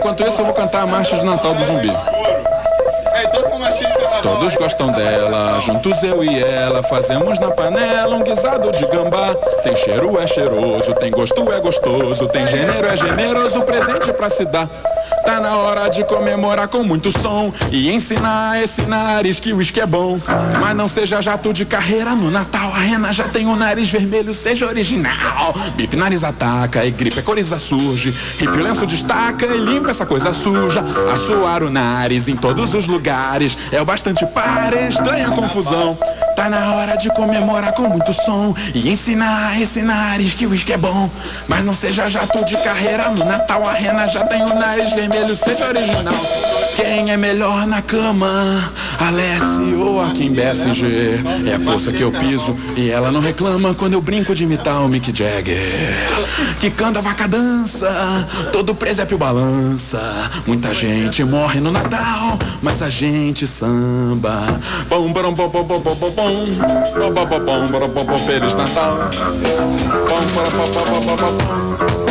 Enquanto isso, eu vou cantar a marcha de Natal do Zumbi. Todos gostam dela, juntos eu e ela fazemos na panela um guisado de gambá. Tem cheiro, é cheiroso, tem gosto, é gostoso, tem gênero, é generoso, presente pra se dar. Tá na hora de comemorar com muito som e ensinar esse nariz que o uísque é bom. Mas não seja jato de carreira no Natal. A rena já tem o nariz vermelho, seja original. Bife nariz ataca e gripe coriza surge. Hippie o lenço destaca e limpa essa coisa suja. Assoar o nariz em todos os lugares é o bastante para estranha confusão. Tá na hora de comemorar com muito som e ensinar esse nariz que o uísque é bom. Mas não seja jato de carreira no Natal. A rena já tem o nariz vermelho, seja original. Quem é melhor na cama? Alessi ou a Kim BSG? É a poça que eu piso e ela não reclama quando eu brinco de imitar o Mick Jagger. Que canta vaca dança, todo presépio balança. Muita gente morre no Natal, mas a gente samba. Pom, pom, pom, pom, pom, pom. Pom, pom, pom, pom, pom, pom, pom, Feliz Natal. Pom, pom, pom, pom, pom, pom, pom.